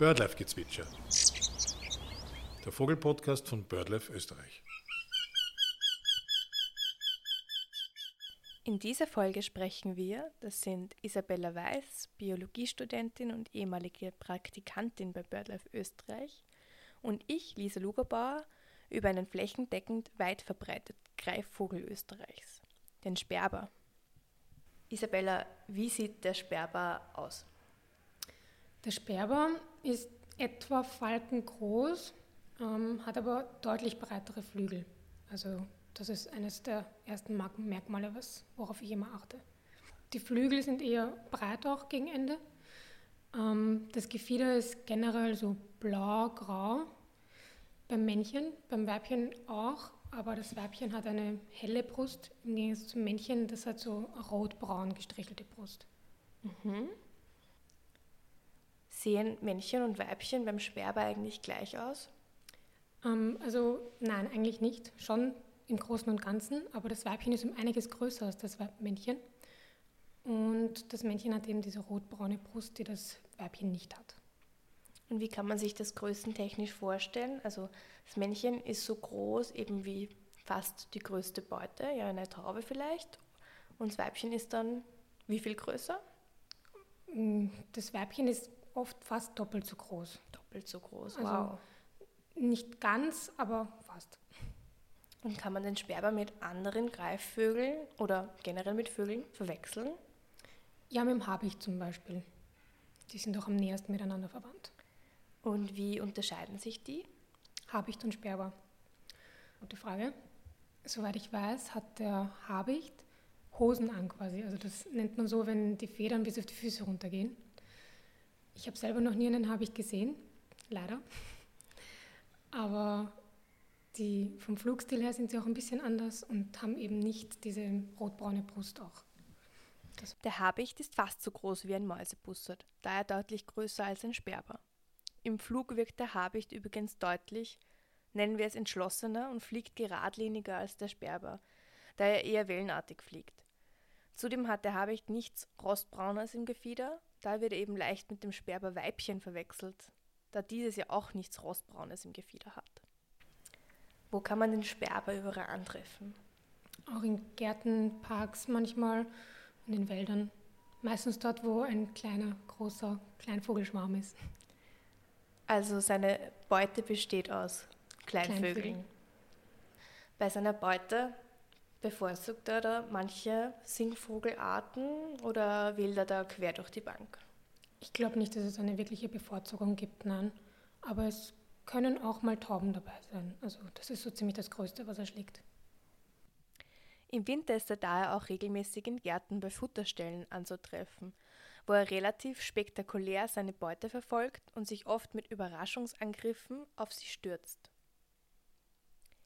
Birdlife-Gezwitscher. Der Vogelpodcast von Birdlife Österreich. In dieser Folge sprechen wir, das sind Isabella Weiß, Biologiestudentin und ehemalige Praktikantin bei BirdLife Österreich, und ich, Lisa Lugerbauer, über einen flächendeckend weit verbreiteten Greifvogel Österreichs, den Sperber. Isabella, wie sieht der Sperber aus? Der Sperber ist etwa falkengroß, ähm, hat aber deutlich breitere Flügel. Also das ist eines der ersten Merkmale, was, worauf ich immer achte. Die Flügel sind eher breit auch gegen Ende. Ähm, das Gefieder ist generell so blau-grau. Beim Männchen, beim Weibchen auch, aber das Weibchen hat eine helle Brust im Gegensatz zum Männchen, das hat so rot-braun gestrichelte Brust. Mhm. Sehen Männchen und Weibchen beim Sperber eigentlich gleich aus? Ähm, also nein, eigentlich nicht. Schon im Großen und Ganzen, aber das Weibchen ist um einiges größer als das Männchen. Und das Männchen hat eben diese rotbraune Brust, die das Weibchen nicht hat. Und wie kann man sich das größentechnisch vorstellen? Also das Männchen ist so groß, eben wie fast die größte Beute, ja eine Traube vielleicht. Und das Weibchen ist dann wie viel größer? Mm, das Weibchen ist oft fast doppelt so groß. Doppelt so groß, also wow. Nicht ganz, aber fast. Und kann man den Sperber mit anderen Greifvögeln oder generell mit Vögeln verwechseln? Ja, mit dem Habicht zum Beispiel. Die sind doch am nähersten miteinander verwandt. Und wie unterscheiden sich die? Habicht und Sperber. Gute Frage. Soweit ich weiß, hat der Habicht Hosen an quasi. Also das nennt man so, wenn die Federn bis auf die Füße runtergehen. Ich habe selber noch nie einen Habicht gesehen, leider. Aber die, vom Flugstil her sind sie auch ein bisschen anders und haben eben nicht diese rotbraune Brust auch. Das der Habicht ist fast so groß wie ein Mäusebussard, daher deutlich größer als ein Sperber. Im Flug wirkt der Habicht übrigens deutlich, nennen wir es entschlossener und fliegt geradliniger als der Sperber, da er eher wellenartig fliegt. Zudem hat der Habicht nichts Rostbraunes im Gefieder, da wird er eben leicht mit dem Sperber-Weibchen verwechselt, da dieses ja auch nichts Rostbraunes im Gefieder hat. Wo kann man den Sperber überall antreffen? Auch in Gärten, Parks manchmal und in Wäldern. Meistens dort, wo ein kleiner, großer Kleinvogelschwarm ist. Also seine Beute besteht aus Kleinvögeln. Kleinvögeln. Bei seiner Beute bevorzugt er da manche Singvogelarten oder wählt er da quer durch die Bank? Ich glaube nicht, dass es eine wirkliche Bevorzugung gibt, nein. Aber es können auch mal Tauben dabei sein. Also das ist so ziemlich das Größte, was er schlägt. Im Winter ist er daher auch regelmäßig in Gärten bei Futterstellen anzutreffen, wo er relativ spektakulär seine Beute verfolgt und sich oft mit Überraschungsangriffen auf sie stürzt.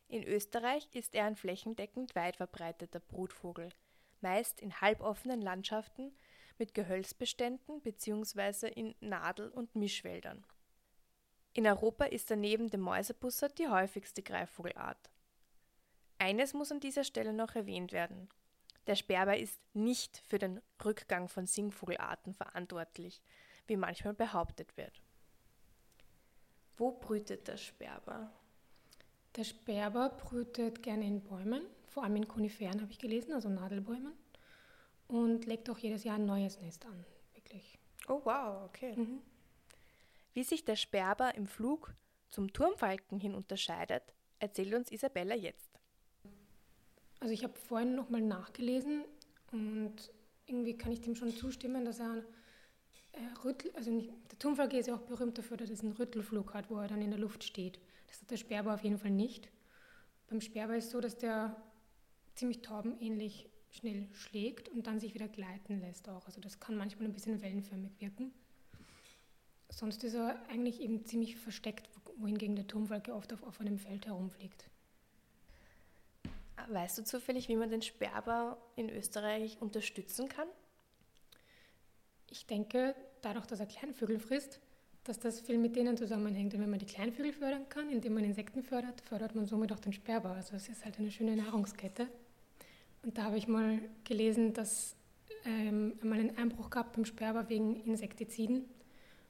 In Österreich ist er ein flächendeckend weit verbreiteter Brutvogel, meist in halboffenen Landschaften mit Gehölzbeständen bzw. in Nadel- und Mischwäldern. In Europa ist er neben dem Mäusebussard die häufigste Greifvogelart. Eines muss an dieser Stelle noch erwähnt werden. Der Sperber ist nicht für den Rückgang von Singvogelarten verantwortlich, wie manchmal behauptet wird. Wo brütet der Sperber? Der Sperber brütet gerne in Bäumen, vor allem in Koniferen habe ich gelesen, also Nadelbäumen, und legt auch jedes Jahr ein neues Nest an, wirklich. Oh wow, okay. Mhm. Wie sich der Sperber im Flug zum Turmfalken hin unterscheidet, erzählt uns Isabella jetzt. Also ich habe vorhin nochmal nachgelesen und irgendwie kann ich dem schon zustimmen, dass er äh, Rüttel, also nicht, der Turmfalke ist ja auch berühmt dafür, dass er einen Rüttelflug hat, wo er dann in der Luft steht. Das hat der Sperber auf jeden Fall nicht. Beim Sperber ist es so, dass der ziemlich taubenähnlich schnell schlägt und dann sich wieder gleiten lässt auch. Also das kann manchmal ein bisschen wellenförmig wirken. Sonst ist er eigentlich eben ziemlich versteckt, wohingegen der Turmfalke oft auf offenem Feld herumfliegt. Weißt du zufällig, wie man den Sperber in Österreich unterstützen kann? Ich denke, dadurch, dass er Kleinvögel frisst, dass das viel mit denen zusammenhängt. Und wenn man die Kleinvögel fördern kann, indem man Insekten fördert, fördert man somit auch den Sperber. Also es ist halt eine schöne Nahrungskette. Und da habe ich mal gelesen, dass ähm, einmal einen Einbruch gab beim Sperber wegen Insektiziden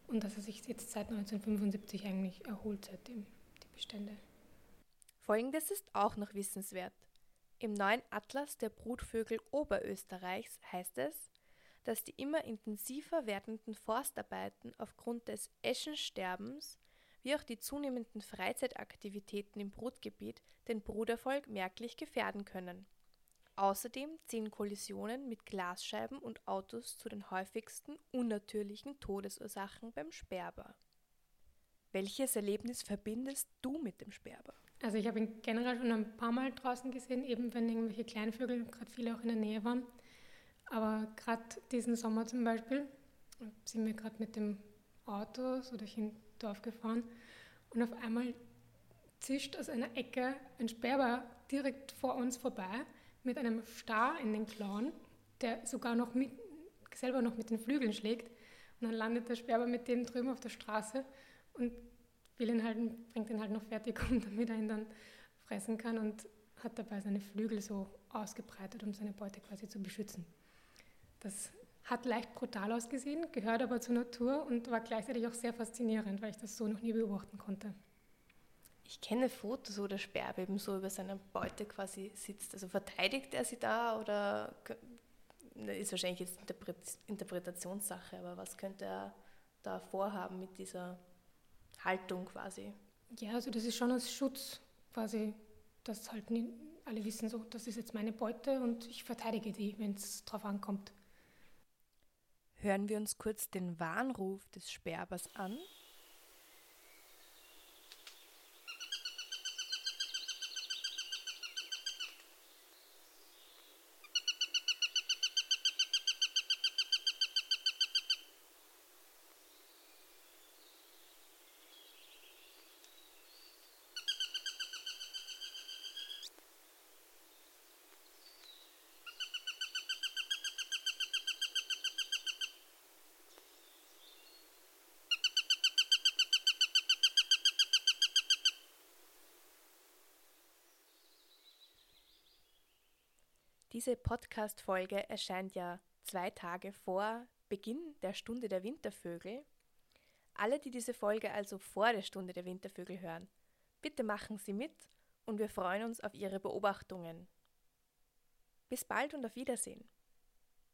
und dass er sich jetzt seit 1975 eigentlich erholt seitdem, die Bestände. Folgendes ist auch noch wissenswert. Im neuen Atlas der Brutvögel Oberösterreichs heißt es, dass die immer intensiver werdenden Forstarbeiten aufgrund des Eschensterbens wie auch die zunehmenden Freizeitaktivitäten im Brutgebiet den Bruterfolg merklich gefährden können. Außerdem zählen Kollisionen mit Glasscheiben und Autos zu den häufigsten unnatürlichen Todesursachen beim Sperber. Welches Erlebnis verbindest du mit dem Sperber? Also ich habe ihn generell schon ein paar Mal draußen gesehen, eben wenn irgendwelche Kleinvögel, gerade viele auch in der Nähe waren. Aber gerade diesen Sommer zum Beispiel sind wir gerade mit dem Auto so durch ein Dorf gefahren und auf einmal zischt aus einer Ecke ein Sperber direkt vor uns vorbei mit einem Star in den Klauen, der sogar noch mit, selber noch mit den Flügeln schlägt. Und dann landet der Sperber mit dem drüben auf der Straße und will ihn halt, bringt ihn halt noch fertig um, damit er ihn dann fressen kann und hat dabei seine Flügel so ausgebreitet, um seine Beute quasi zu beschützen. Das hat leicht brutal ausgesehen, gehört aber zur Natur und war gleichzeitig auch sehr faszinierend, weil ich das so noch nie beobachten konnte. Ich kenne Fotos, wo der Sperber eben so über seiner Beute quasi sitzt. Also verteidigt er sie da oder ist wahrscheinlich jetzt Interpretationssache, aber was könnte er da vorhaben mit dieser Haltung quasi. Ja, also das ist schon als Schutz quasi, dass halt nie, alle wissen so, das ist jetzt meine Beute und ich verteidige die, wenn es drauf ankommt. Hören wir uns kurz den Warnruf des Sperbers an. Diese Podcast-Folge erscheint ja zwei Tage vor Beginn der Stunde der Wintervögel. Alle, die diese Folge also vor der Stunde der Wintervögel hören, bitte machen Sie mit und wir freuen uns auf Ihre Beobachtungen. Bis bald und auf Wiedersehen.